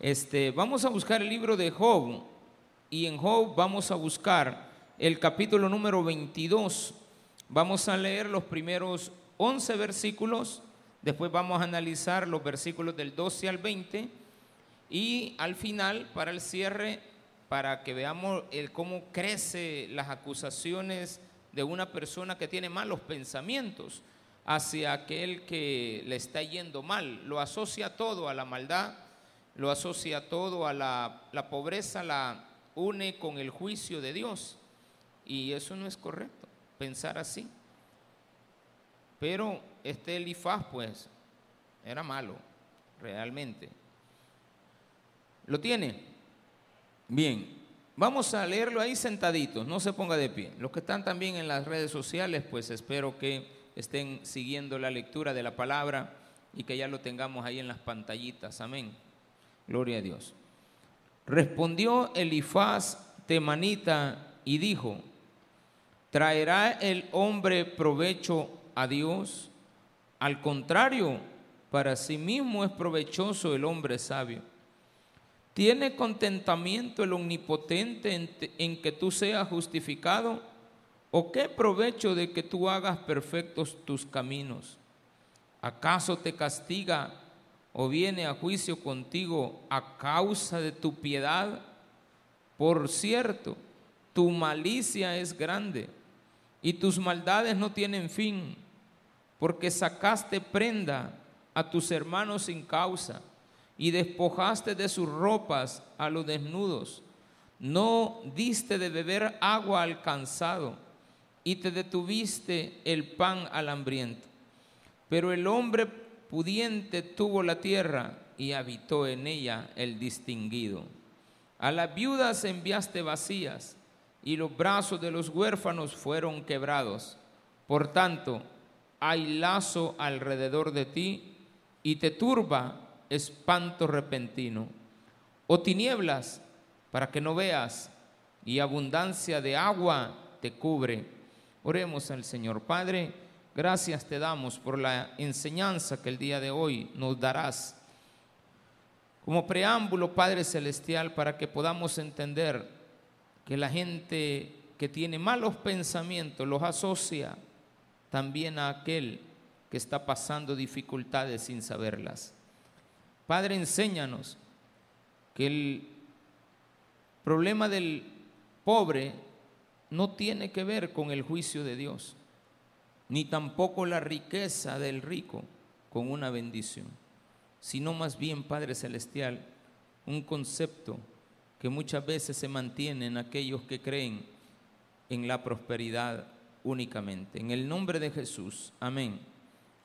Este, vamos a buscar el libro de Job y en Job vamos a buscar el capítulo número 22. Vamos a leer los primeros 11 versículos, después vamos a analizar los versículos del 12 al 20 y al final, para el cierre, para que veamos el cómo crecen las acusaciones de una persona que tiene malos pensamientos hacia aquel que le está yendo mal. Lo asocia todo a la maldad, lo asocia todo a la, la pobreza, la une con el juicio de Dios. Y eso no es correcto, pensar así. Pero este Elifaz, pues, era malo, realmente. ¿Lo tiene? Bien, vamos a leerlo ahí sentaditos, no se ponga de pie. Los que están también en las redes sociales, pues espero que estén siguiendo la lectura de la palabra y que ya lo tengamos ahí en las pantallitas. Amén. Gloria a Dios. Respondió Elifaz temanita y dijo, ¿traerá el hombre provecho a Dios? Al contrario, para sí mismo es provechoso el hombre sabio. ¿Tiene contentamiento el omnipotente en, que tú seas justificado? ¿O qué provecho de que tú hagas perfectos tus caminos? ¿Acaso te castiga o viene a juicio contigo a causa de tu piedad? Por cierto, tu malicia es grande y tus maldades no tienen fin, porque sacaste prenda a tus hermanos sin causa y despojaste de sus ropas a los desnudos. No diste de beber agua al cansado y te detuviste el pan al hambriento. Pero el hombre pudiente tuvo la tierra y habitó en ella el distinguido. A las viudas enviaste vacías y los brazos de los huérfanos fueron quebrados. Por tanto, hay lazo alrededor de ti y te turba espanto repentino, o tinieblas para que no veas, y abundancia de agua te cubre. Oremos al Señor. Padre, gracias te damos por la enseñanza que el día de hoy nos darás. Como preámbulo, Padre Celestial, para que podamos entender que la gente que tiene malos pensamientos los asocia también a aquel que está pasando dificultades sin saberlas. Padre, enséñanos que el problema del pobre no tiene que ver con el juicio de Dios, ni tampoco la riqueza del rico con una bendición, sino más bien, Padre Celestial, un concepto que muchas veces se mantiene en aquellos que creen en la prosperidad únicamente. En el nombre de Jesús, amén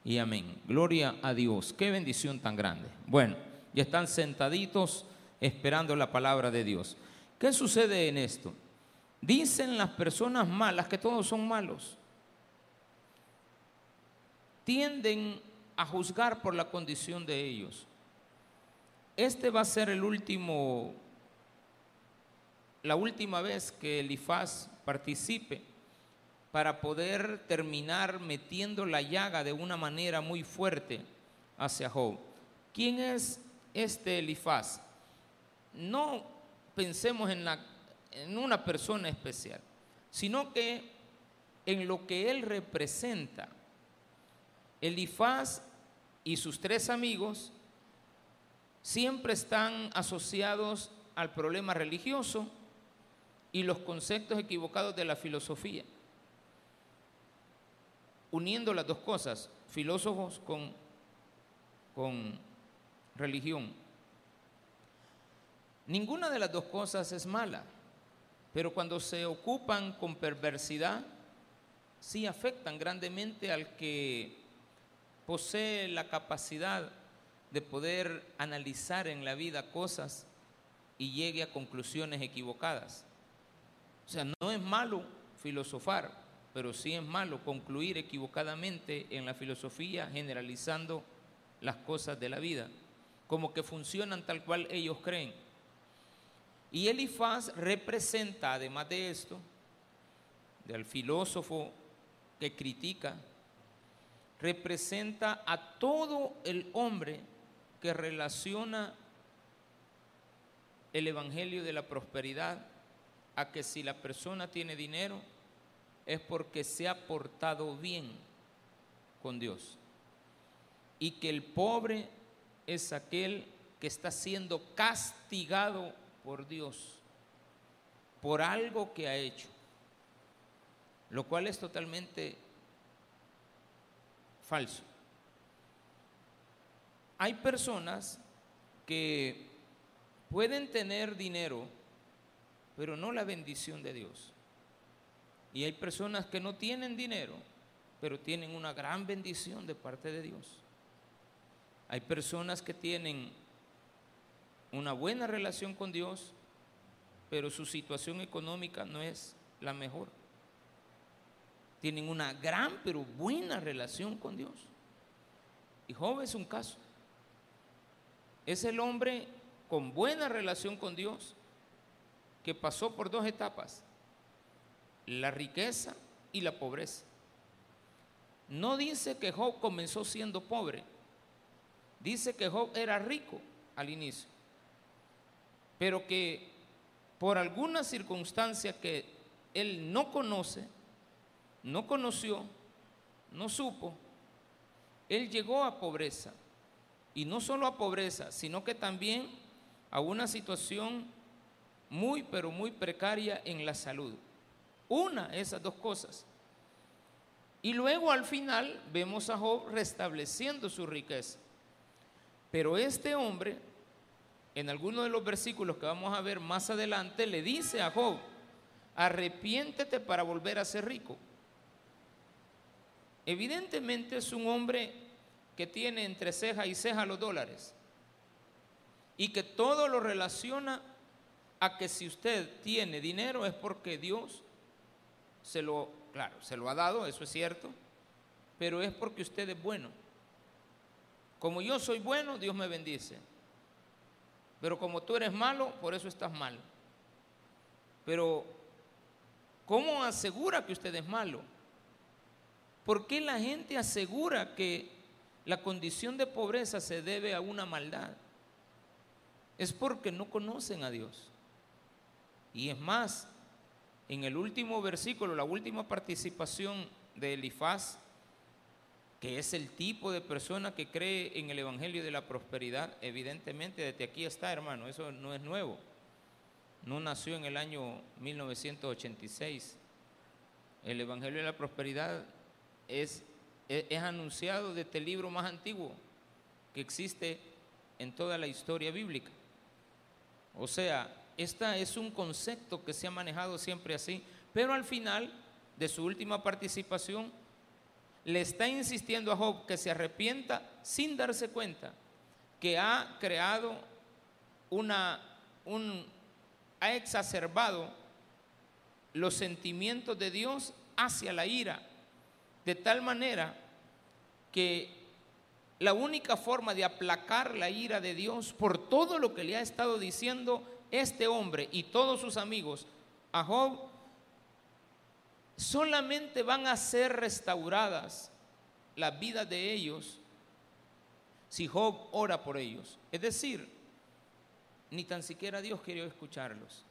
y amén. Gloria a Dios. Qué bendición tan grande. Bueno, ya están sentaditos esperando la palabra de Dios. ¿Qué sucede en esto? Dicen las personas malas que todos son malos. Tienden a juzgar por la condición de ellos. Este va a ser el último, la última vez que Elifaz participe para poder terminar metiendo la llaga de una manera muy fuerte hacia Job. ¿Quién es este Elifaz? No pensemos en, en una persona especial, sino que en lo que él representa. Elifaz y sus tres amigos siempre están asociados al problema religioso y los conceptos equivocados de la filosofía uniendo las dos cosas, filósofos con, con religión. Ninguna de las dos cosas es mala, pero cuando se ocupan con perversidad, sí afectan grandemente al que posee la capacidad de poder analizar en la vida cosas y llegue a conclusiones equivocadas. O sea, no es malo filosofar, pero sí es malo concluir equivocadamente en la filosofía generalizando las cosas de la vida, como que funcionan tal cual ellos creen. Y Elifaz representa, además de esto, del filósofo que critica, representa a todo el hombre que relaciona el Evangelio de la prosperidad a que si la persona tiene dinero es porque se ha portado bien con Dios. Y que el pobre es aquel que está siendo castigado por Dios por algo que ha hecho, lo cual es totalmente falso. Hay personas que pueden tener dinero, pero no la bendición de Dios. Y hay personas que no tienen dinero, pero tienen una gran bendición de parte de Dios. Hay personas que tienen una buena relación con Dios, pero su situación económica no es la mejor. Tienen una gran pero buena relación con Dios. Y Job es un caso. Es el hombre con buena relación con Dios que pasó por dos etapas, la riqueza y la pobreza. No dice que Job comenzó siendo pobre, dice que Job era rico al inicio, pero que por alguna circunstancia que él no conoce, no conoció, no supo, él llegó a pobreza. Y no solo a pobreza, sino que también a una situación muy, pero muy precaria en la salud. Una, esas dos cosas. Y luego al final vemos a Job restableciendo su riqueza. Pero este hombre, en alguno de los versículos que vamos a ver más adelante, le dice a Job, arrepiéntete para volver a ser rico. Evidentemente es un hombre que tiene entre ceja y ceja los dólares y que todo lo relaciona a que si usted tiene dinero es porque Dios se lo, claro, se lo ha dado, eso es cierto, pero es porque usted es bueno. Como yo soy bueno, Dios me bendice. Pero como tú eres malo, por eso estás mal. Pero, ¿cómo asegura que usted es malo? ¿Por qué la gente asegura que la condición de pobreza se debe a una maldad? Es porque no conocen a Dios. Y es más, en el último versículo, la última participación de Elifaz, que es el tipo de persona que cree en el Evangelio de la Prosperidad, evidentemente desde aquí está, hermano, eso no es nuevo. No nació en el año 1986. El Evangelio de la Prosperidad es, es, es anunciado de este libro más antiguo que existe en toda la historia bíblica. O sea, este es un concepto que se ha manejado siempre así, pero al final de su última participación le está insistiendo a Job que se arrepienta sin darse cuenta que ha creado una, un, ha exacerbado los sentimientos de Dios hacia la ira, de tal manera que la única forma de aplacar la ira de Dios por todo lo que le ha estado diciendo este hombre y todos sus amigos a Job solamente van a ser restauradas las vidas de ellos si Job ora por ellos. Es decir, ni tan siquiera Dios quería escucharlos.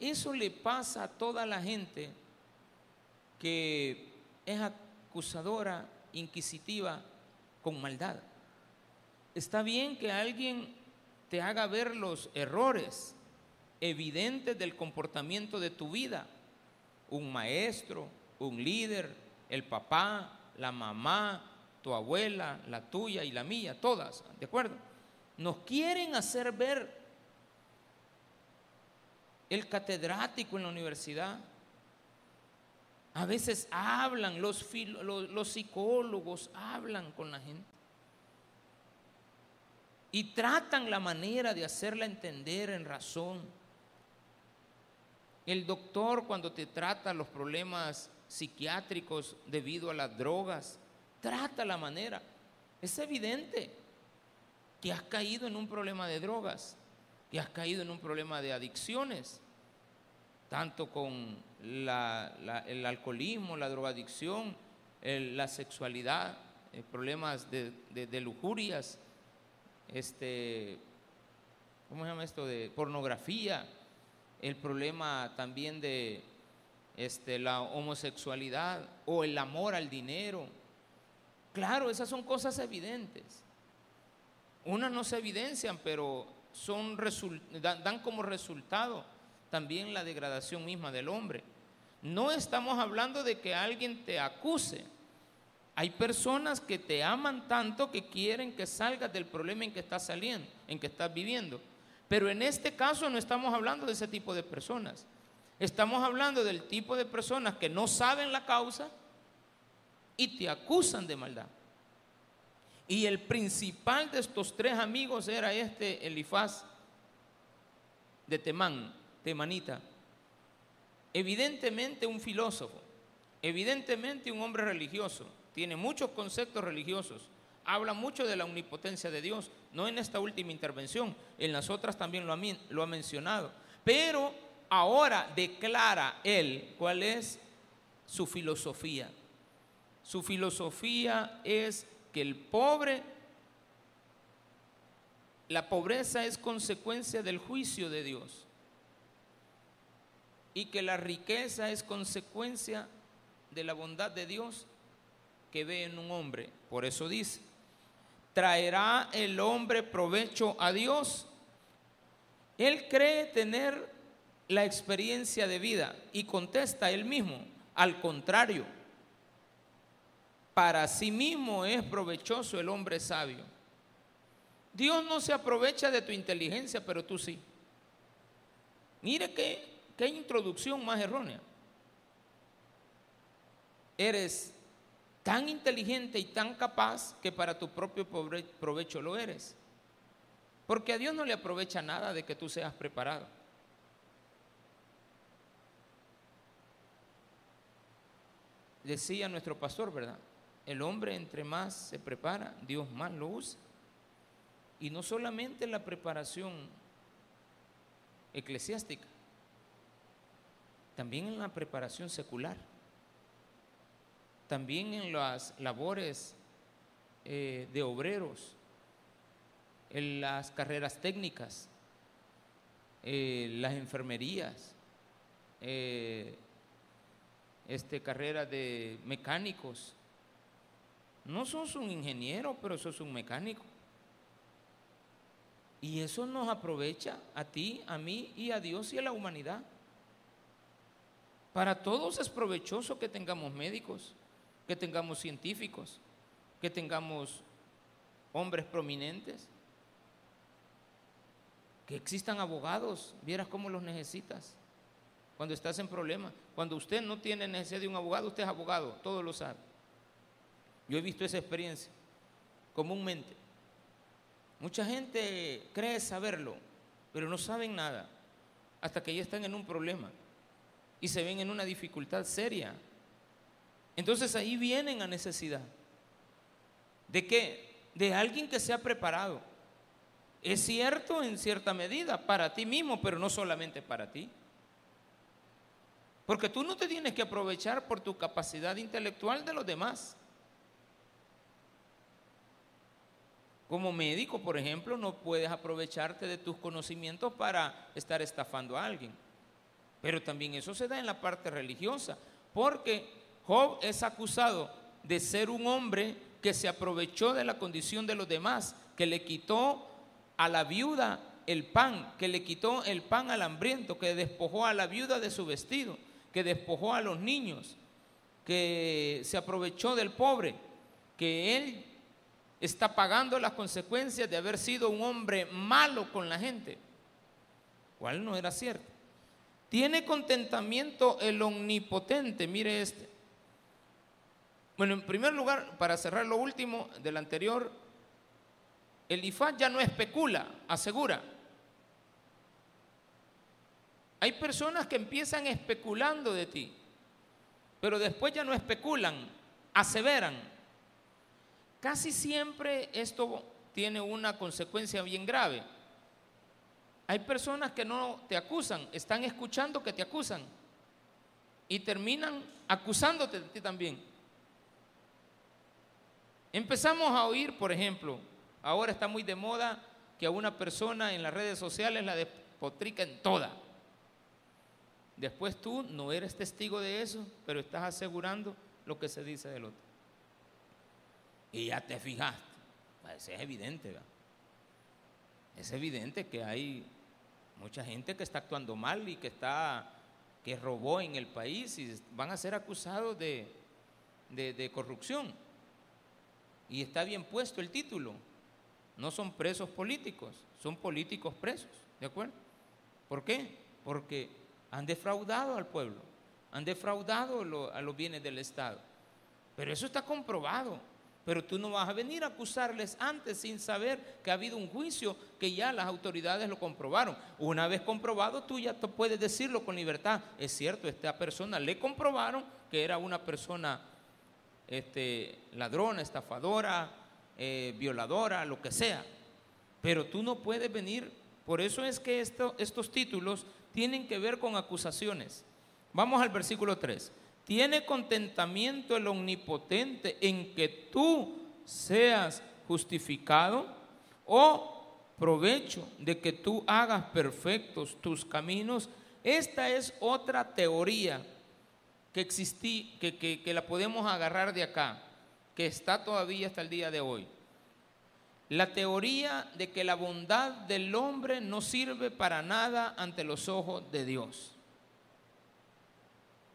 Eso le pasa a toda la gente que es acusadora, inquisitiva, con maldad. Está bien que alguien te haga ver los errores evidentes del comportamiento de tu vida. Un maestro, un líder, el papá, la mamá, tu abuela, la tuya y la mía, todas, ¿de acuerdo? Nos quieren hacer ver el catedrático en la universidad. A veces hablan, los, los, psicólogos hablan con la gente y tratan la manera de hacerla entender en razón. El doctor cuando te trata los problemas psiquiátricos debido a las drogas, trata la manera. Es evidente que has caído en un problema de drogas, que has caído en un problema de adicciones, tanto con el alcoholismo, la drogadicción, la sexualidad, eh, problemas de, lujurias, este, ¿cómo se llama esto? De pornografía, el problema también de este, la homosexualidad o el amor al dinero. Claro, esas son cosas evidentes. Unas no se evidencian, pero son dan como resultado también la degradación misma del hombre. No estamos hablando de que alguien te acuse. Hay personas que te aman tanto que quieren que salgas del problema en que estás saliendo, en que estás viviendo. Pero en este caso no estamos hablando de ese tipo de personas. Estamos hablando del tipo de personas que no saben la causa y te acusan de maldad. Y el principal de estos tres amigos era este Elifaz de Temán, Temanita. Evidentemente un filósofo, evidentemente un hombre religioso, tiene muchos conceptos religiosos, habla mucho de la omnipotencia de Dios, no en esta última intervención, en las otras también lo ha, lo ha mencionado, pero ahora declara él cuál es su filosofía. Su filosofía es que el pobre, la pobreza es consecuencia del juicio de Dios y que la riqueza es consecuencia de la bondad de Dios que ve en un hombre. Por eso dice, ¿traerá el hombre provecho a Dios? Él cree tener la experiencia de vida y contesta él mismo, al contrario, para sí mismo es provechoso el hombre sabio. Dios no se aprovecha de tu inteligencia, pero tú sí. Mire qué, qué introducción más errónea. Eres tan inteligente y tan capaz que para tu propio provecho lo eres. Porque a Dios no le aprovecha nada de que tú seas preparado. Decía nuestro pastor, ¿verdad? El hombre entre más se prepara, Dios más lo usa. Y no solamente la preparación eclesiástica, también en la preparación secular, también en las labores eh, de obreros, en las carreras técnicas, eh, las enfermerías, eh, este, carrera de mecánicos, no sos un ingeniero, pero sos un mecánico. Y eso nos aprovecha a ti, a mí y a Dios y a la humanidad. Para todos es provechoso que tengamos médicos, que tengamos científicos, que tengamos hombres prominentes, que existan abogados, vieras cómo los necesitas cuando estás en problemas. Cuando usted no tiene necesidad de un abogado, usted es abogado, todo lo sabe. Yo he visto esa experiencia comúnmente. Mucha gente cree saberlo, pero no saben nada hasta que ya están en un problema y se ven en una dificultad seria. Entonces ahí vienen a necesidad. ¿De qué? De alguien que se ha preparado. Es cierto en cierta medida para ti mismo, pero no solamente para ti. Porque tú no te tienes que aprovechar por tu capacidad intelectual de los demás. Como médico, por ejemplo, no puedes aprovecharte de tus conocimientos para estar estafando a alguien. Pero también eso se da en la parte religiosa, porque Job es acusado de ser un hombre que se aprovechó de la condición de los demás, que le quitó a la viuda el pan, que le quitó el pan al hambriento, que despojó a la viuda de su vestido, que despojó a los niños, que se aprovechó del pobre, que él está pagando las consecuencias de haber sido un hombre malo con la gente, cual no era cierto. Tiene contentamiento el omnipotente, mire este. Bueno, en primer lugar, para cerrar lo último del anterior, el IFA ya no especula, asegura. Hay personas que empiezan especulando de ti, pero después ya no especulan, aseveran. Casi siempre esto tiene una consecuencia bien grave. Hay personas que no te acusan, están escuchando que te acusan y terminan acusándote de ti también. Empezamos a oír, por ejemplo, ahora está muy de moda que a una persona en las redes sociales la despotrica en toda. Después tú no eres testigo de eso, pero estás asegurando lo que se dice del otro. Y ya te fijaste. Pues es evidente, ¿verdad? Es evidente que hay mucha gente que está actuando mal y que está que robó en el país y van a ser acusados de, de corrupción. Y está bien puesto el título. No son presos políticos, son políticos presos, ¿de acuerdo? ¿Por qué? Porque han defraudado al pueblo, han defraudado a los bienes del Estado. Pero eso está comprobado. Pero tú no vas a venir a acusarles antes sin saber que ha habido un juicio que ya las autoridades lo comprobaron. Una vez comprobado, tú ya puedes decirlo con libertad. Es cierto, esta persona le comprobaron que era una persona este, ladrona, estafadora, eh, violadora, lo que sea. Pero tú no puedes venir, por eso es que estos títulos tienen que ver con acusaciones. Vamos al versículo 3. ¿Tiene contentamiento el omnipotente en que tú seas justificado? ¿O provecho de que tú hagas perfectos tus caminos? Esta es otra teoría que existí, que, que, la podemos agarrar de acá, que está todavía hasta el día de hoy. La teoría de que la bondad del hombre no sirve para nada ante los ojos de Dios.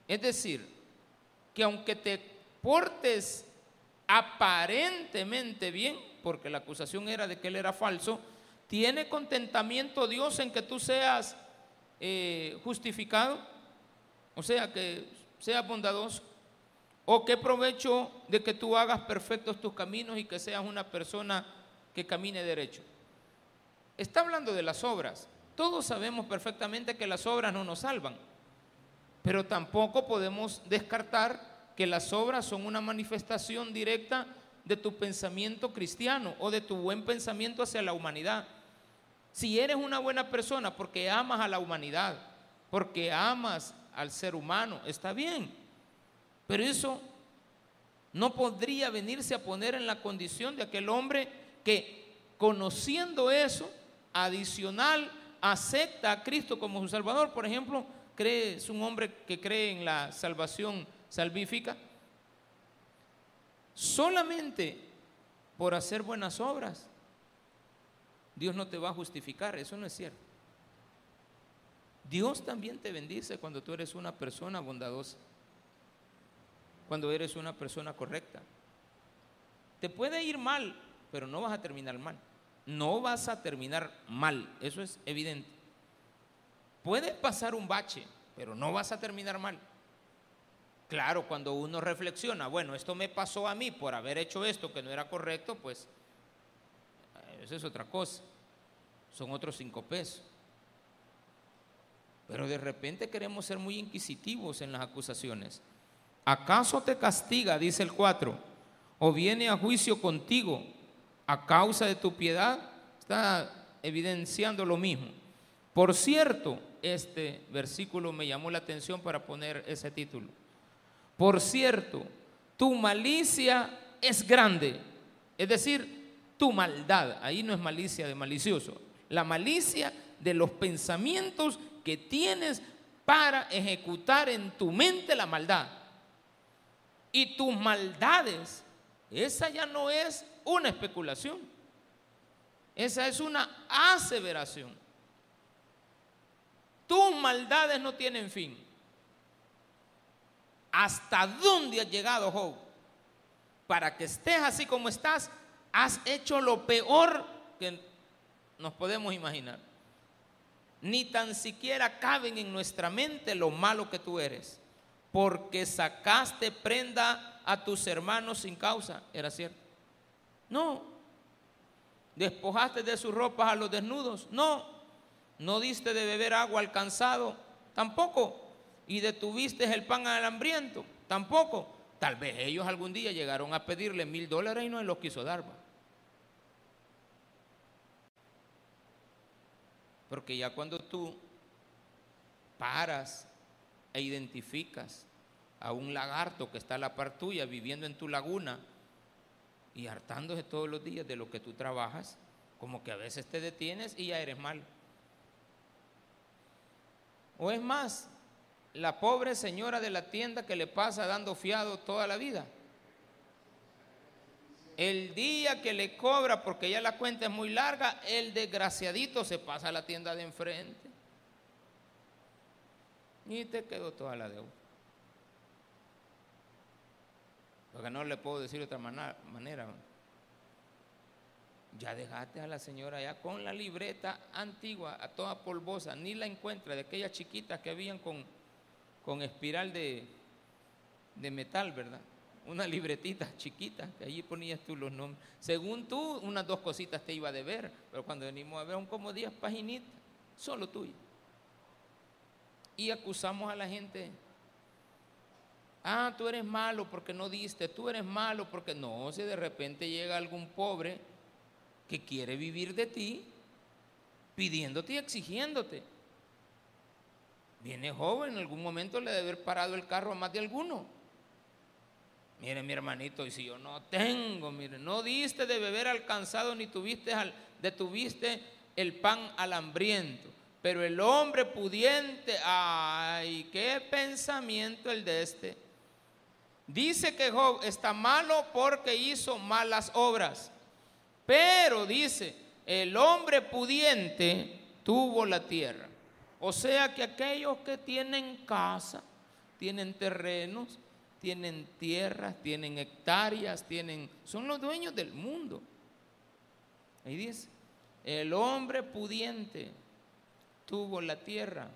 Es decir, que aunque te portes aparentemente bien, porque la acusación era de que él era falso, ¿tiene contentamiento Dios en que tú seas eh, justificado? O sea, que seas bondadoso. ¿O qué provecho de que tú hagas perfectos tus caminos y que seas una persona que camine derecho? Está hablando de las obras. Todos sabemos perfectamente que las obras no nos salvan. Pero tampoco podemos descartar que las obras son una manifestación directa de tu pensamiento cristiano o de tu buen pensamiento hacia la humanidad. Si eres una buena persona porque amas a la humanidad, porque amas al ser humano, está bien. Pero eso no podría venirse a poner en la condición de aquel hombre que conociendo eso, adicional, acepta a Cristo como su Salvador. Por ejemplo, es un hombre que cree en la salvación salvífica? Solamente por hacer buenas obras, Dios no te va a justificar, eso no es cierto. Dios también te bendice cuando tú eres una persona bondadosa, cuando eres una persona correcta. Te puede ir mal, pero no vas a terminar mal. No vas a terminar mal, eso es evidente. Puede pasar un bache, pero no vas a terminar mal. Claro, cuando uno reflexiona, bueno, esto me pasó a mí por haber hecho esto que no era correcto, pues eh, eso es otra cosa. Son otros cinco pesos. Pero de repente queremos ser muy inquisitivos en las acusaciones. ¿Acaso te castiga, dice el 4, o viene a juicio contigo a causa de tu piedad? Está evidenciando lo mismo. Por cierto, este versículo me llamó la atención para poner ese título. Por cierto, tu malicia es grande, es decir, tu maldad, ahí no es malicia de malicioso, la malicia de los pensamientos que tienes para ejecutar en tu mente la maldad. Y tus maldades, esa ya no es una especulación, esa es una aseveración. Tus maldades no tienen fin. ¿Hasta dónde has llegado, Job? Para que estés así como estás, has hecho lo peor que nos podemos imaginar. Ni tan siquiera caben en nuestra mente lo malo que tú eres, porque sacaste prenda a tus hermanos sin causa, ¿era cierto? No. ¿Despojaste de sus ropas a los desnudos? No no diste de beber agua al cansado, tampoco. Y detuviste el pan al hambriento, tampoco. Tal vez ellos algún día llegaron a pedirle mil dólares y no los quiso dar. Porque ya cuando tú paras e identificas a un lagarto que está a la par tuya viviendo en tu laguna y hartándose todos los días de lo que tú trabajas, Como que a veces te detienes y ya eres malo. O es más, la pobre señora de la tienda que le pasa dando fiado toda la vida. El día que le cobra, porque ya la cuenta es muy larga, el desgraciadito se pasa a la tienda de enfrente. Y te quedó toda la deuda. Porque no le puedo decir de otra manera. Ya dejaste a la señora ya con la libreta antigua, a toda polvosa, ni la encuentra de aquellas chiquitas que habían con, con espiral de, de metal, ¿verdad? Una libretita chiquita, que allí ponías tú los nombres. Según tú, unas dos cositas te iba a deber, pero cuando venimos a ver, un como 10 paginitas, solo tuyo. Y acusamos a la gente Ah, tú eres malo porque no diste, tú eres malo porque no, si de repente llega algún pobre que quiere vivir de ti, pidiéndote y exigiéndote. Viene joven, en algún momento le debe haber parado el carro a más de alguno. Mire, mi hermanito, y si yo no tengo, mire, no diste de beber al cansado ni tuviste al, detuviste el pan al hambriento. Pero el hombre pudiente, ay, qué pensamiento el de este Dice que Job está malo porque hizo malas obras. Pero dice, el hombre pudiente tuvo la tierra. O sea que aquellos que tienen casa, tienen terrenos, tienen tierras, tienen hectáreas, tienen, son los dueños del mundo. Ahí dice, el hombre pudiente tuvo la tierra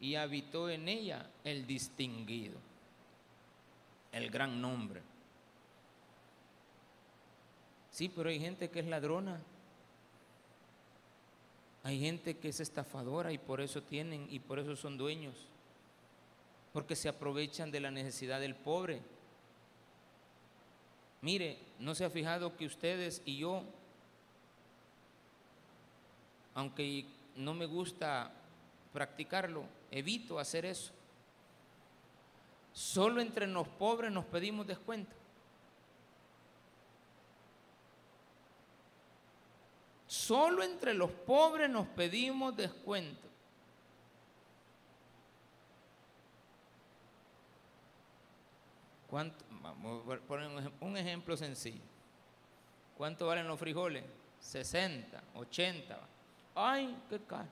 y habitó en ella el distinguido el gran nombre. Sí, pero hay gente que es ladrona. Hay gente que es estafadora y por eso tienen y por eso son dueños. Porque se aprovechan de la necesidad del pobre. Mire, ¿no se ha fijado que ustedes y yo, aunque no me gusta practicarlo, evito hacer eso? Solo entre los pobres nos pedimos descuento. Solo entre los pobres nos pedimos descuento. ¿Cuánto? Vamos a poner un ejemplo sencillo. ¿Cuánto valen los frijoles? 60, 80. Ay, qué caro.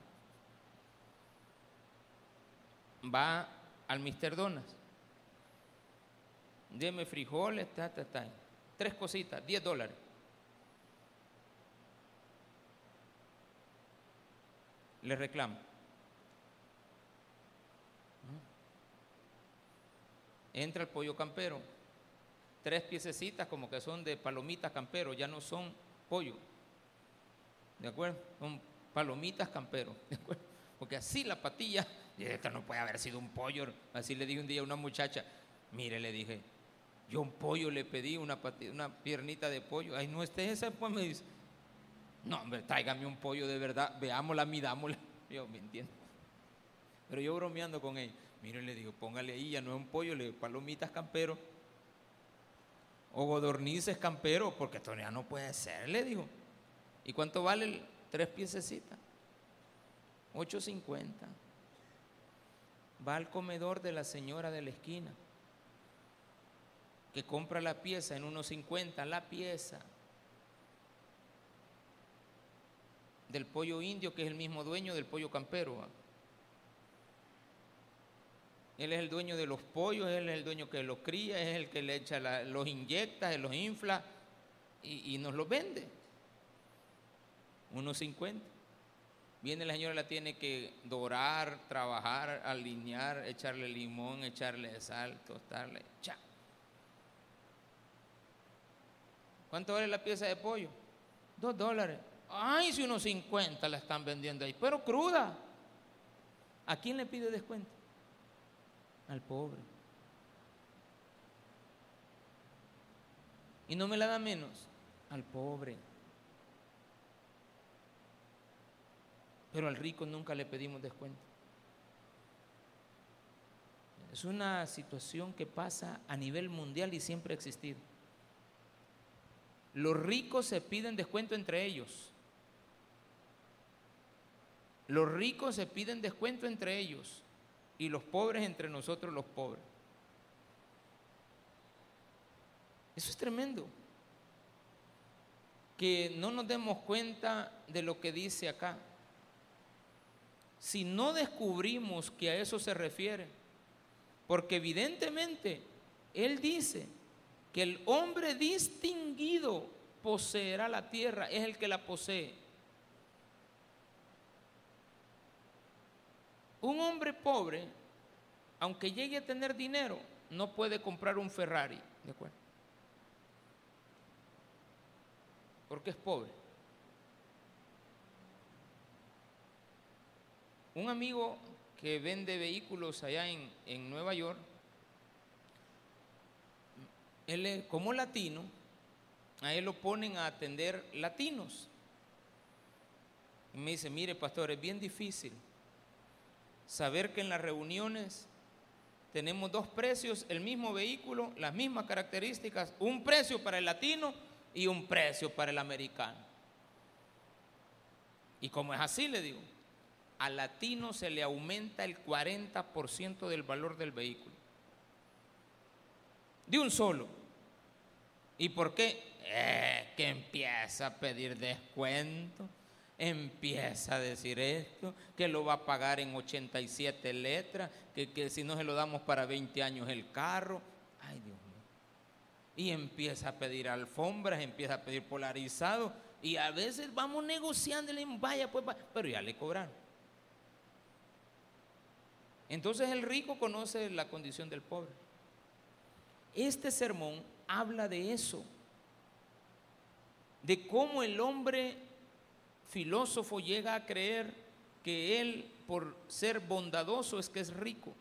Va al Mister Donas deme frijoles, ta, ta, ta. Tres cositas, 10 dólares. Le reclamo. Entra el pollo campero. Tres piececitas como que son de palomitas campero, ya no son pollo. ¿De acuerdo? Son palomitas campero. ¿De acuerdo? Porque así la patilla, y esto no puede haber sido un pollo. Así le dije un día a una muchacha, mire, le dije, yo un pollo le pedí, una, una piernita de pollo. Ay, no esté esa, pues me dice. No, hombre, tráigame un pollo de verdad, veámosla, midámosla. Yo me entiendo. Pero yo bromeando con ella. Mire, le digo, póngale ahí, ya no es un pollo, le digo, palomitas campero. O godornices campero, porque esto no puede ser, le digo. ¿Y cuánto vale tres piececitas? 8.50. Va al comedor de la señora de la esquina que compra la pieza en unos 50, la pieza del pollo indio, que es el mismo dueño del pollo campero. Él es el dueño de los pollos, él es el dueño que los cría, es el que le echa los inyecta, los infla y, nos los vende. Unos 50. Viene la señora, la tiene que dorar, trabajar, alinear, echarle limón, echarle sal, tostarle. ¡Chao! ¿Cuánto vale la pieza de pollo? Dos dólares. Ay, si unos 50 la están vendiendo ahí, pero cruda. ¿A quién le pide descuento? Al pobre. Y no me la da menos al pobre. Pero al rico nunca le pedimos descuento. Es una situación que pasa a nivel mundial y siempre ha existido. Los ricos se piden descuento entre ellos. Los ricos se piden descuento entre ellos y los pobres entre nosotros los pobres. Eso es tremendo. Que no nos demos cuenta de lo que dice acá. Si no descubrimos que a eso se refiere, porque evidentemente Él dice que el hombre distinguido poseerá la tierra, es el que la posee. Un hombre pobre, aunque llegue a tener dinero, no puede comprar un Ferrari, ¿de acuerdo? Porque es pobre. Un amigo que vende vehículos allá en, en Nueva York, él como latino, a él lo ponen a atender latinos. Y me dice, mire pastor, es bien difícil saber que en las reuniones tenemos dos precios, el mismo vehículo, las mismas características, un precio para el latino y un precio para el americano. Y como es así, le digo, al latino se le aumenta el 40% del valor del vehículo. De un solo. ¿Y por qué? Eh, que empieza a pedir descuento, empieza a decir esto, que lo va a pagar en 87 letras, que, que si no se lo damos para 20 años el carro. Ay, Dios mío. Y empieza a pedir alfombras, empieza a pedir polarizado. Y a veces vamos negociándole, vaya, pues, pero ya le cobran Entonces el rico conoce la condición del pobre. Este sermón habla de eso de cómo el hombre filósofo llega a creer que él, por ser bondadoso, es que es rico.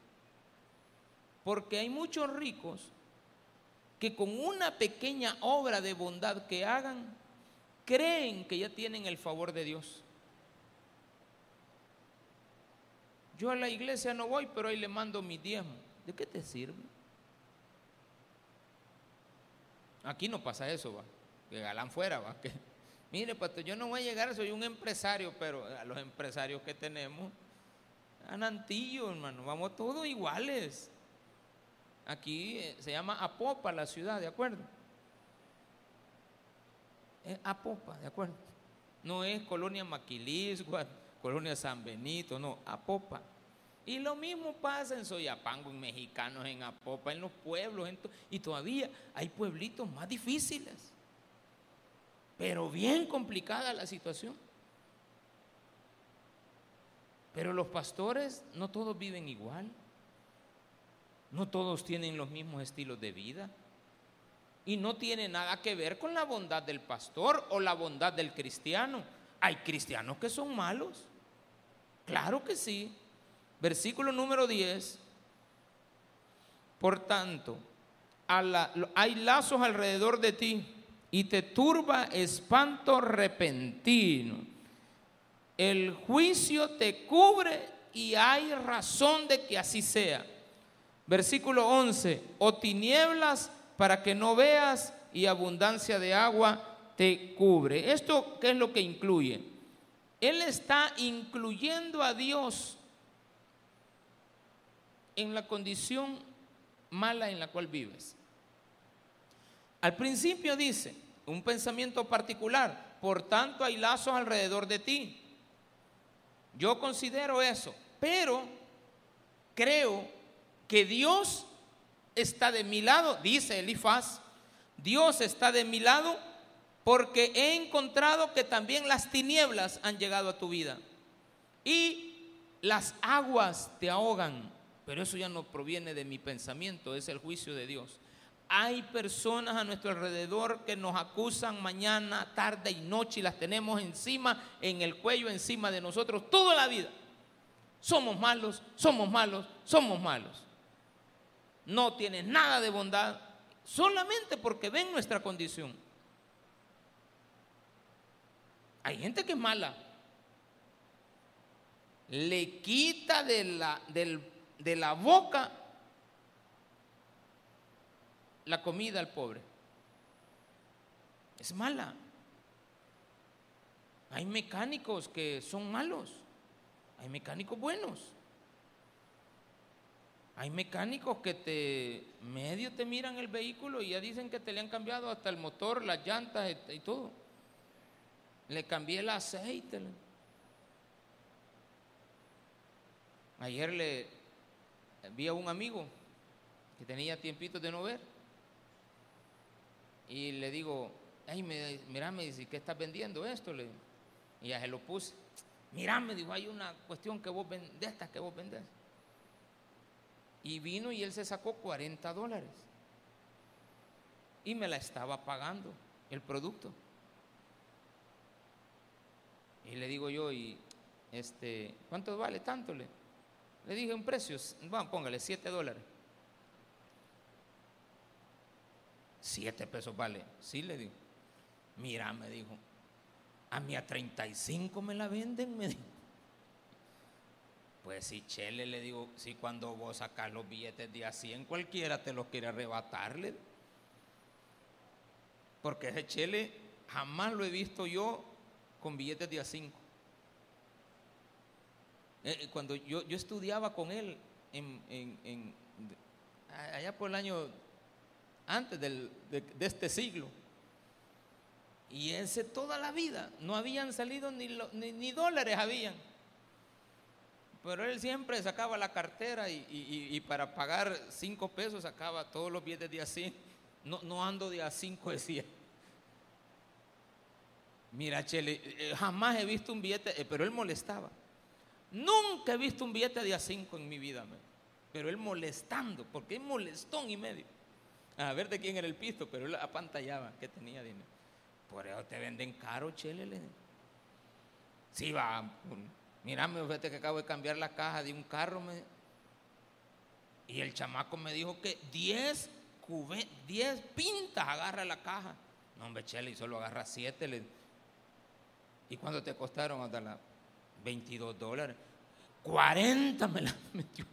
Porque hay muchos ricos que con una pequeña obra de bondad que hagan, creen que ya tienen el favor de Dios. Yo a la iglesia no voy, pero ahí le mando mi diezmo. ¿De qué te sirve? Aquí no pasa eso, va que galán fuera, ¿va? Que, mire, pues yo no voy a llegar, soy un empresario, pero a los empresarios que tenemos, anantillo, hermano, vamos todos iguales. Aquí eh, se llama Apopa la ciudad, ¿de acuerdo? Es Apopa, ¿de acuerdo? No es Colonia Maquilisgua, Colonia San Benito, no, Apopa. Y lo mismo pasa en Soyapango, en mexicanos, en Apopa, en los pueblos, y todavía hay pueblitos más difíciles pero bien complicada la situación. Pero los pastores no todos viven igual, no todos tienen los mismos estilos de vida y no tiene nada que ver con la bondad del pastor o la bondad del cristiano. Hay cristianos que son malos, claro que sí. Versículo número 10. Por tanto, hay lazos alrededor de ti y te turba espanto repentino. El juicio te cubre y hay razón de que así sea. Versículo 11, o tinieblas para que no veas y abundancia de agua te cubre. ¿Esto qué es lo que incluye? Él está incluyendo a Dios en la condición mala en la cual vives. Al principio dice, un pensamiento particular. Por tanto, hay lazos alrededor de ti. Yo considero eso, pero creo que Dios está de mi lado, dice Elifaz. Dios está de mi lado porque he encontrado que también las tinieblas han llegado a tu vida y las aguas te ahogan. Pero eso ya no proviene de mi pensamiento, es el juicio de Dios. Hay personas a nuestro alrededor que nos acusan mañana, tarde y noche y las tenemos encima, en el cuello, encima de nosotros toda la vida. Somos malos, somos malos, somos malos. No tienes nada de bondad solamente porque ven nuestra condición. Hay gente que es mala. Le quita de la, de la boca la comida al pobre. Es mala. Hay mecánicos que son malos. Hay mecánicos buenos. Hay mecánicos que te medio te miran el vehículo y ya dicen que te le han cambiado hasta el motor, las llantas y, todo. Le cambié el aceite. Ayer le vi a un amigo que tenía tiempitos de no ver y le digo, ay, mira, me dice, ¿qué estás vendiendo esto? Le, y ya se lo puse. Mira, me dijo, hay una cuestión que vos vendés, de estas que vos vendés. Y vino y él se sacó 40 dólares. Y me la estaba pagando el producto. Y le digo yo, y este, ¿cuánto vale tanto? Le, le dije un precio, bueno, póngale 7 dólares. 7 pesos vale. Sí, le digo. Mira, me dijo, a mí a 35 me la venden, me dijo. Pues si Chele le digo, si cuando vos sacas los billetes de a 100, cualquiera te los quiere arrebatarle. Porque ese Chele jamás lo he visto yo con billetes de a 5. Eh, eh, cuando yo, yo, estudiaba con él en, allá por el año antes de, este siglo, y ese toda la vida no habían salido ni, ni dólares habían. Pero él siempre sacaba la cartera y, para pagar cinco pesos sacaba todos los billetes de así. No, no ando de a cinco, decía. Mira, Chele, eh, jamás he visto un billete, eh, pero él molestaba. Nunca he visto un billete de a cinco en mi vida, pero él molestando, porque es molestón y medio. A ver de quién era el pisto, pero él apantallaba que tenía dinero. Por eso te venden caro, Chele. Sí, va. Mira, me fíjate que acabo de cambiar la caja de un carro. y el chamaco me dijo que 10 10 pintas agarra la caja. No, hombre, Chele, y solo agarra 7. ¿Y cuánto te costaron hasta la 22 dólares? 40 me la metió.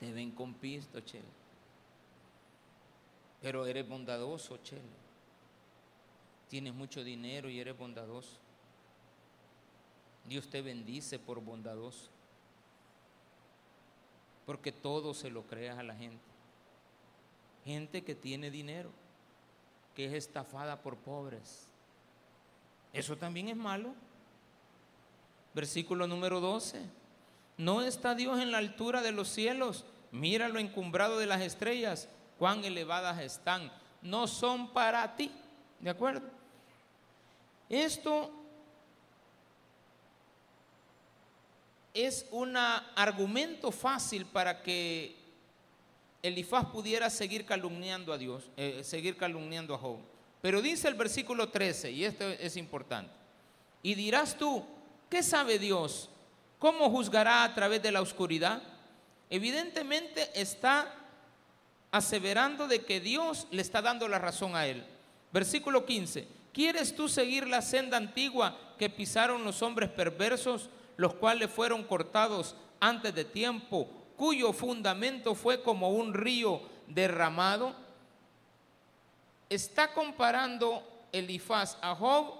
Te ven con pisto, Chele. Pero eres bondadoso, Chele. Tienes mucho dinero y eres bondadoso. Dios te bendice por bondadoso. Porque todo se lo creas a la gente. Gente que tiene dinero, que es estafada por pobres. Eso también es malo. Versículo número 12. No está Dios en la altura de los cielos. Mira lo encumbrado de las estrellas, cuán elevadas están. No son para ti. ¿De acuerdo? Esto es un argumento fácil para que Elifaz pudiera seguir calumniando a Dios, eh, seguir calumniando a Job. Pero dice el versículo 13, y esto es importante, y dirás tú, ¿qué sabe Dios? ¿Cómo juzgará a través de la oscuridad? Evidentemente está aseverando de que Dios le está dando la razón a él. Versículo 15, ¿quieres tú seguir la senda antigua que pisaron los hombres perversos? los cuales fueron cortados antes de tiempo, cuyo fundamento fue como un río derramado. Está comparando Elifaz a Job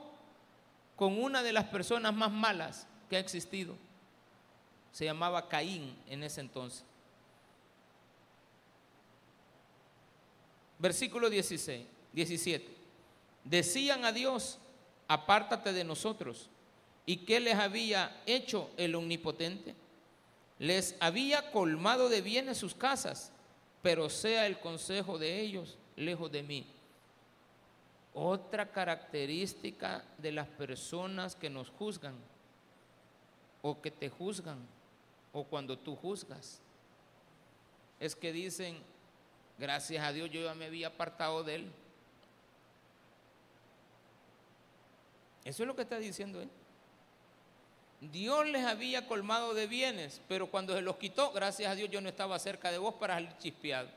con una de las personas más malas que ha existido. Se llamaba Caín en ese entonces. Versículo 16, 17. Decían a Dios, apártate de nosotros ¿Y qué les había hecho el omnipotente? Les había colmado de bienes sus casas, pero sea el consejo de ellos lejos de mí. Otra característica de las personas que nos juzgan o que te juzgan o cuando tú juzgas es que dicen, gracias a Dios yo ya me había apartado de él. Eso es lo que está diciendo él. Dios les había colmado de bienes, pero cuando se los quitó, gracias a Dios yo no estaba cerca de vos para salir.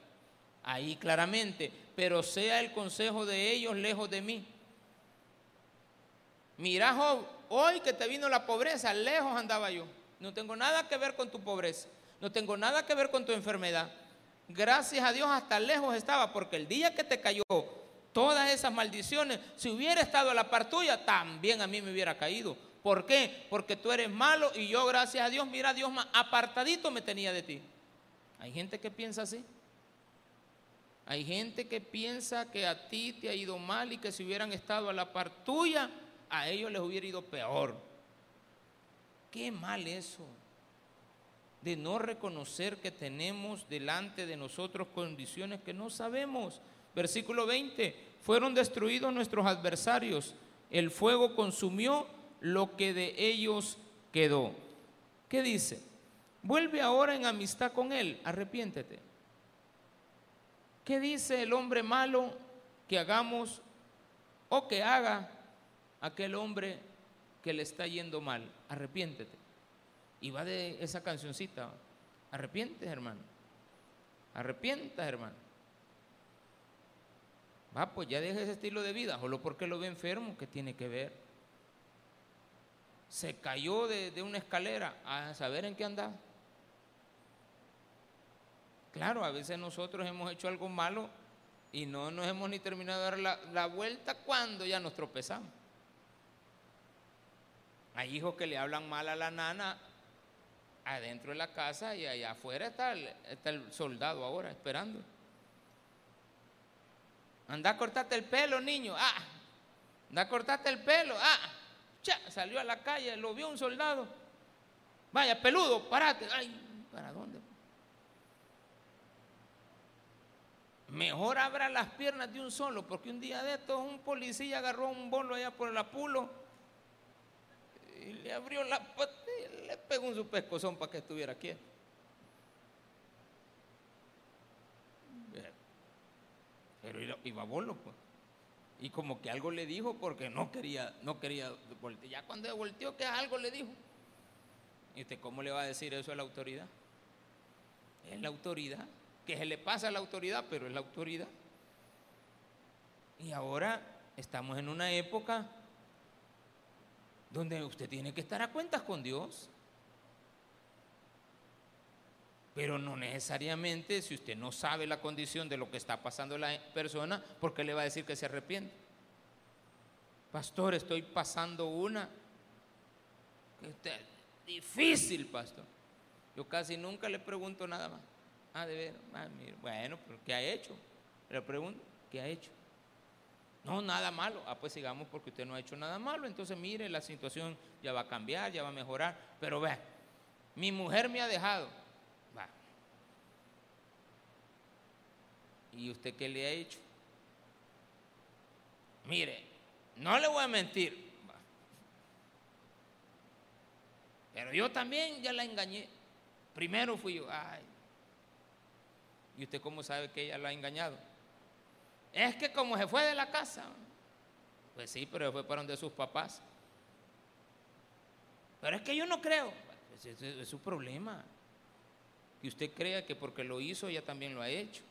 Ahí claramente, pero sea el consejo de ellos lejos de mí. Mira, hoy que te vino la pobreza, lejos andaba yo. No tengo nada que ver con tu pobreza, no tengo nada que ver con tu enfermedad. Gracias a Dios hasta lejos estaba, porque el día que te cayó todas esas maldiciones, si hubiera estado a la par tuya, también a mí me hubiera caído ¿Por qué? Porque tú eres malo y yo, gracias a Dios, mira, Dios apartadito me tenía de ti. Hay gente que piensa así. Hay gente que piensa que a ti te ha ido mal y que si hubieran estado a la par tuya, a ellos les hubiera ido peor. Qué mal eso. De no reconocer que tenemos delante de nosotros condiciones que no sabemos. Versículo 20, fueron destruidos nuestros adversarios. El fuego consumió lo que de ellos quedó. ¿Qué dice? Vuelve ahora en amistad con él, arrepiéntete. ¿Qué dice el hombre malo que hagamos o que haga aquel hombre que le está yendo mal? Arrepiéntete. Y va de esa cancioncita, arrepientes hermano, arrepientas hermano. Va, pues ya deja ese estilo de vida, solo porque lo ve enfermo, ¿qué tiene que ver? se cayó de, una escalera a saber en qué andaba. Claro, a veces nosotros hemos hecho algo malo y no nos hemos ni terminado de dar la, la vuelta cuando ya nos tropezamos. Hay hijos que le hablan mal a la nana adentro de la casa y allá afuera está el, está el soldado ahora esperando. Anda a cortarte el pelo, niño. Ah, anda a cortarte el pelo. Ah, salió a la calle, lo vio un soldado. Vaya, peludo, parate. Ay, ¿para dónde? Mejor abra las piernas de un solo, porque un día de estos un policía agarró un bolo allá por el apulo y le abrió la pata le pegó un su pescozón para que estuviera quieto. Pero iba bolo, pues. Y como que algo le dijo porque no quería, no quería voltear. Ya cuando volteó que algo le dijo. ¿Y usted cómo le va a decir eso a la autoridad? Es la autoridad. Que se le pasa a la autoridad, pero es la autoridad. Y ahora estamos en una época donde usted tiene que estar a cuentas con Dios. Pero no necesariamente, si usted no sabe la condición de lo que está pasando la persona, ¿por qué le va a decir que se arrepiente? Pastor, estoy pasando una. Difícil, pastor. Yo casi nunca le pregunto nada más. Ah, de ver, ah, bueno, pero ¿qué ha hecho? Le pregunto, ¿qué ha hecho? No, nada malo. Ah, pues sigamos porque usted no ha hecho nada malo. Entonces, mire, la situación ya va a cambiar, ya va a mejorar. Pero ve, mi mujer me ha dejado. ¿Y usted qué le ha hecho? Mire, no le voy a mentir. Pero yo también ya la engañé. Primero fui yo. Ay. ¿Y usted cómo sabe que ella la ha engañado? Es que como se fue de la casa. Pues sí, pero fue para donde sus papás. Pero es que yo no creo. Es, es su problema. Que usted crea que porque lo hizo, ella también lo ha hecho.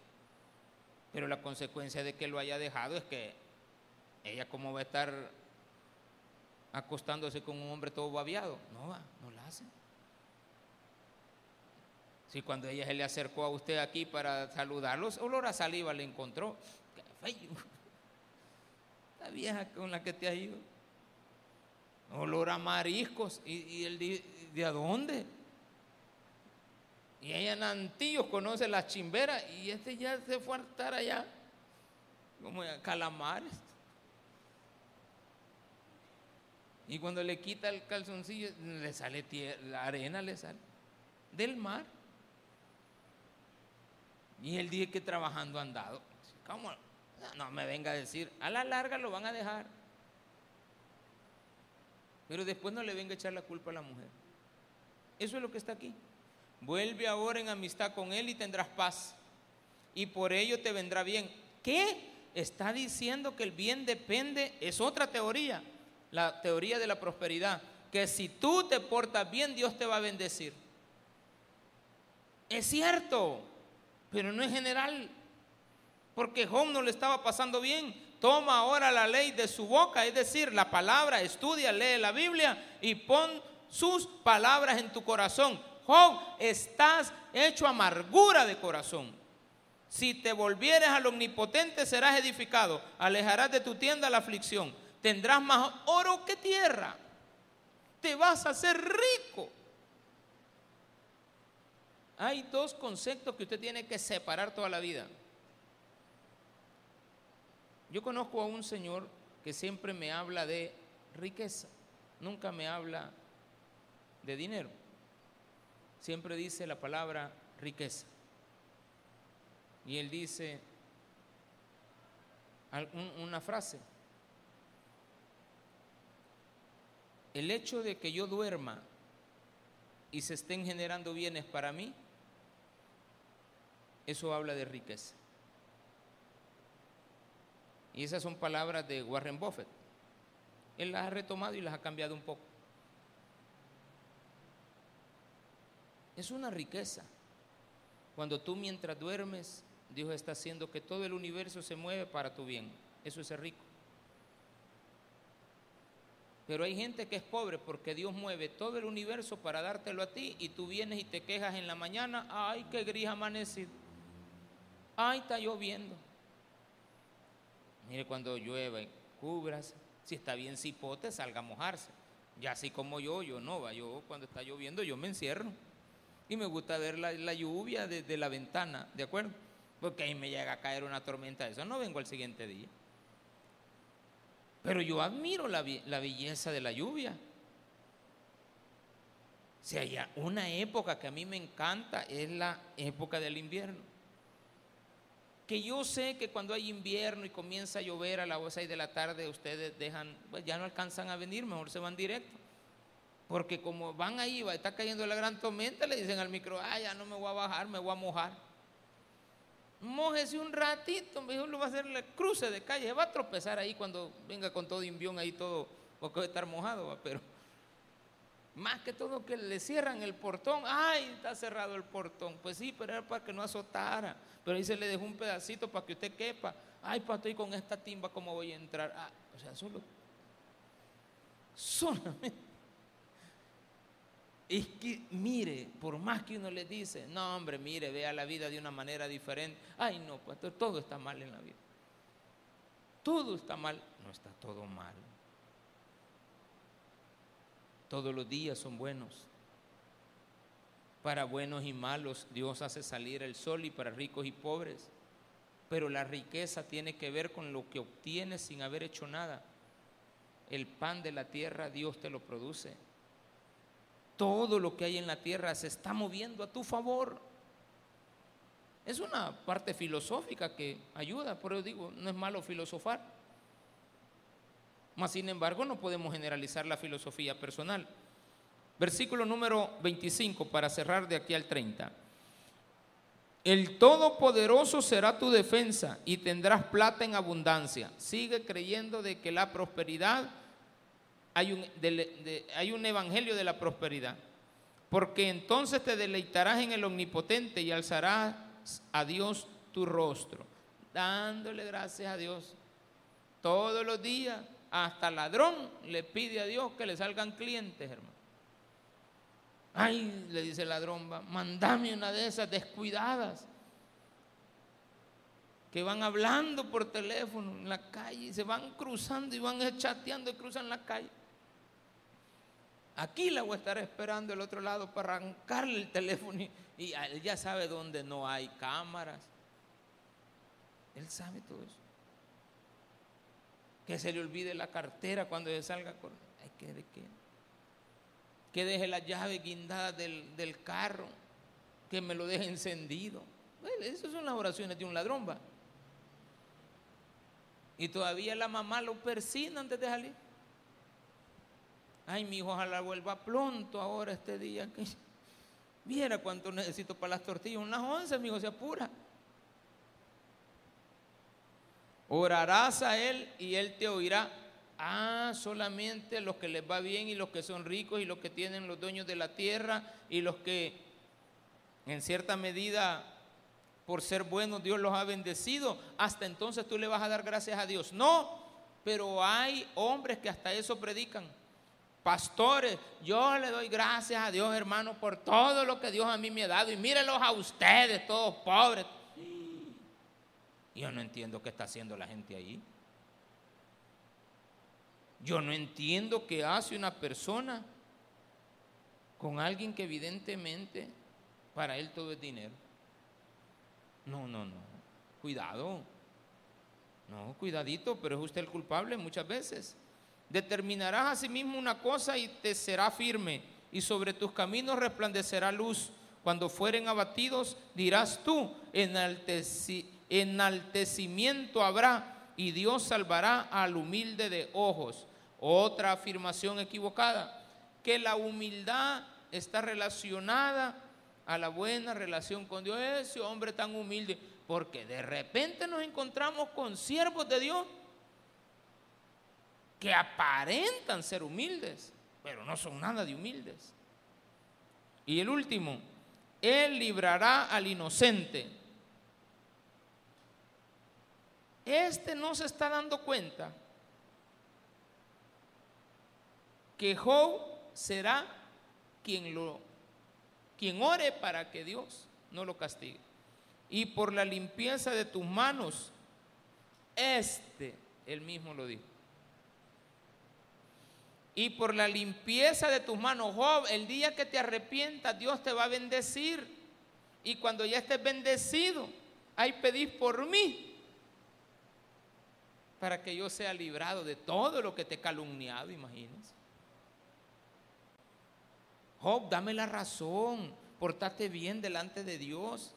Pero la consecuencia de que lo haya dejado es que ella como va a estar acostándose con un hombre todo babiado. No va, no la hace. Si cuando ella se le acercó a usted aquí para saludarlos, olor a saliva le encontró. Qué feo. La vieja con la que te ha ido. Olor a mariscos. ¿Y, el de, de a dónde? Y ella en Antillos conoce las chimberas y este ya se fue a estar allá, como calamares. Y cuando le quita el calzoncillo, le sale tierra, la arena, le sale del mar. Y él dice que trabajando andado. ¿Cómo? No me venga a decir, a la larga lo van a dejar. Pero después no le venga a echar la culpa a la mujer. Eso es lo que está aquí. Vuelve ahora en amistad con Él y tendrás paz. Y por ello te vendrá bien. ¿Qué? Está diciendo que el bien depende, es otra teoría, la teoría de la prosperidad, que si tú te portas bien, Dios te va a bendecir. Es cierto, pero no es general, porque Job no le estaba pasando bien. Toma ahora la ley de su boca, es decir, la palabra, estudia, lee la Biblia y pon sus palabras en tu corazón. Job, estás hecho amargura de corazón. Si te volvieres al omnipotente, serás edificado. Alejarás de tu tienda la aflicción. Tendrás más oro que tierra. te vas a hacer rico. Hay dos conceptos que usted tiene que separar toda la vida. Yo conozco a un señor que siempre me habla de riqueza, nunca me habla de dinero. Siempre dice la palabra riqueza. Y él dice una frase. El hecho de que yo duerma y se estén generando bienes para mí, eso habla de riqueza. Y esas son palabras de Warren Buffett. Él las ha retomado y las ha cambiado un poco. Es una riqueza. Cuando tú mientras duermes, Dios está haciendo que todo el universo se mueve para tu bien. Eso es rico. Pero hay gente que es pobre porque Dios mueve todo el universo para dártelo a ti y tú vienes y te quejas en la mañana, ay, qué gris amanecido. Ay, está lloviendo. Mire, cuando llueve, cubras. Si está bien cipote, salga a mojarse. Ya así como yo, yo no va. Yo cuando está lloviendo, yo me encierro. Y me gusta ver la, lluvia desde la ventana, ¿de acuerdo? Porque ahí me llega a caer una tormenta de eso. No vengo al siguiente día. Pero yo admiro la, la belleza de la lluvia. Si hay una época que a mí me encanta, es la época del invierno que yo sé que cuando hay invierno y comienza a llover a las 6 de la tarde, ustedes dejan, pues ya no alcanzan a venir, mejor se van directo. Porque como van ahí, va, está cayendo la gran tormenta, le dicen al micro, ah, ya no me voy a bajar, me voy a mojar. Mójese un ratito, mejor lo va a hacer el cruce de calle, va a tropezar ahí cuando venga con todo invión ahí todo, porque va a estar mojado, pero más que todo que le cierran el portón. Ay, está cerrado el portón. Pues sí, pero era para que no azotara. Pero ahí se le dejó un pedacito para que usted quepa. Ay, para estoy con esta timba, ¿cómo voy a entrar? Ah, o sea, solo. Solamente. Es que, mire, por más que uno le dice, no, hombre, mire, vea la vida de una manera diferente. Ay, no, pastor, todo está mal en la vida. Todo está mal. No está todo mal. Todos los días son buenos. Para buenos y malos Dios hace salir el sol y para ricos y pobres. Pero la riqueza tiene que ver con lo que obtienes sin haber hecho nada. El pan de la tierra Dios te lo produce. Todo lo que hay en la tierra se está moviendo a tu favor. Es una parte filosófica que ayuda, por eso digo, no es malo filosofar. Mas, sin embargo, no podemos generalizar la filosofía personal. Versículo número 25 para cerrar de aquí al 30. El Todopoderoso será tu defensa y tendrás plata en abundancia. Sigue creyendo de que la prosperidad, hay un, evangelio de la prosperidad. Porque entonces te deleitarás en el omnipotente y alzarás a Dios tu rostro, dándole gracias a Dios todos los días hasta ladrón le pide a Dios que le salgan clientes, hermano. Ay, le dice el ladrón, mandame una de esas descuidadas que van hablando por teléfono en la calle, se van cruzando y van chateando y cruzan la calle. Aquí la voy a estar esperando el otro lado para arrancarle el teléfono y, él ya sabe dónde no hay cámaras. Él sabe todo eso que se le olvide la cartera cuando se salga con... que, de qué? que deje la llave guindada del, carro, que me lo deje encendido. Bueno, esas son las oraciones de un ladrón, va. Y todavía la mamá lo persina antes de salir. Ay, mi hijo, ojalá vuelva pronto ahora este día. Que... Cuánto necesito para las tortillas. Unas once, mi hijo, se apura. Orarás a Él y Él te oirá. Ah, solamente los que les va bien y los que son ricos y los que tienen los dueños de la tierra y los que en cierta medida por ser buenos Dios los ha bendecido. Hasta entonces tú le vas a dar gracias a Dios. No, pero hay hombres que hasta eso predican. Pastores, yo le doy gracias a Dios, hermano, por todo lo que Dios a mí me ha dado. Y mírenlos a ustedes, todos pobres, yo no entiendo qué está haciendo la gente ahí. Yo no entiendo qué hace una persona con alguien que evidentemente para él todo es dinero. No, no, no. Cuidado. No, cuidadito, pero es usted el culpable muchas veces. Determinarás a sí mismo una cosa y te será firme, y sobre tus caminos resplandecerá luz. Cuando fueren abatidos, dirás tú, enaltecimiento habrá, y Dios salvará al humilde de ojos. Otra afirmación equivocada, que la humildad está relacionada a la buena relación con Dios. Ese hombre tan humilde, porque de repente nos encontramos con siervos de Dios que aparentan ser humildes, pero no son nada de humildes. Y el último, Él librará al inocente. Este no se está dando cuenta que Job será quien lo quien ore para que Dios no lo castigue. Y por la limpieza de tus manos, este, él mismo lo dijo. Y por la limpieza de tus manos, Job, el día que te arrepientas, Dios te va a bendecir. Y cuando ya estés bendecido, ahí pedís por mí, para que yo sea librado de todo lo que te he calumniado, imagínense. Job, dame la razón, portate bien delante de Dios.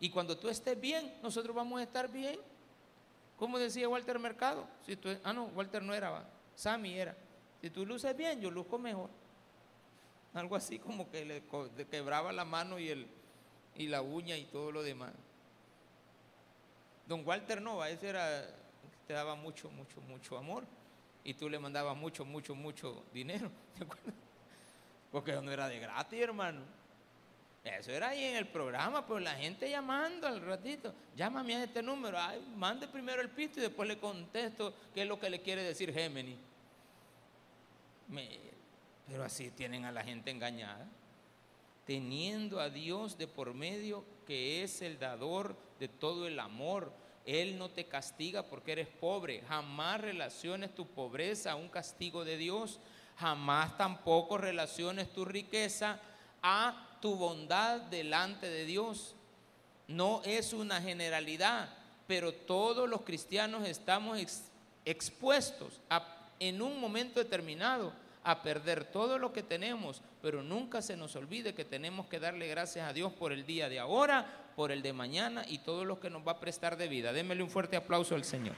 Y cuando tú estés bien, nosotros vamos a estar bien. Como decía Walter Mercado, ah no, Walter no era, Sammy era. Si tú luces bien, yo luzco mejor. Algo así como que le, quebraba la mano y, el, y la uña y todo lo demás. Don Walter no, ese era, te daba mucho, mucho, mucho amor. Y tú le mandabas mucho, mucho, mucho dinero. ¿Te acuerdas? Porque no era de gratis, hermano. Eso era ahí en el programa, pues la gente llamando al ratito. Llámame a este número. Ay, mande primero el pisto y después le contesto qué es lo que le quiere decir Géminis. pero así tienen a la gente engañada. Teniendo a Dios de por medio, que es el dador de todo el amor. Él no te castiga porque eres pobre. Jamás relaciones tu pobreza a un castigo de Dios jamás tampoco relaciones tu riqueza a tu bondad delante de Dios. No es una generalidad, pero todos los cristianos estamos expuestos en un momento determinado a perder todo lo que tenemos, pero nunca se nos olvide que tenemos que darle gracias a Dios por el día de ahora, por el de mañana y todo lo que nos va a prestar de vida. Démele un fuerte aplauso al Señor.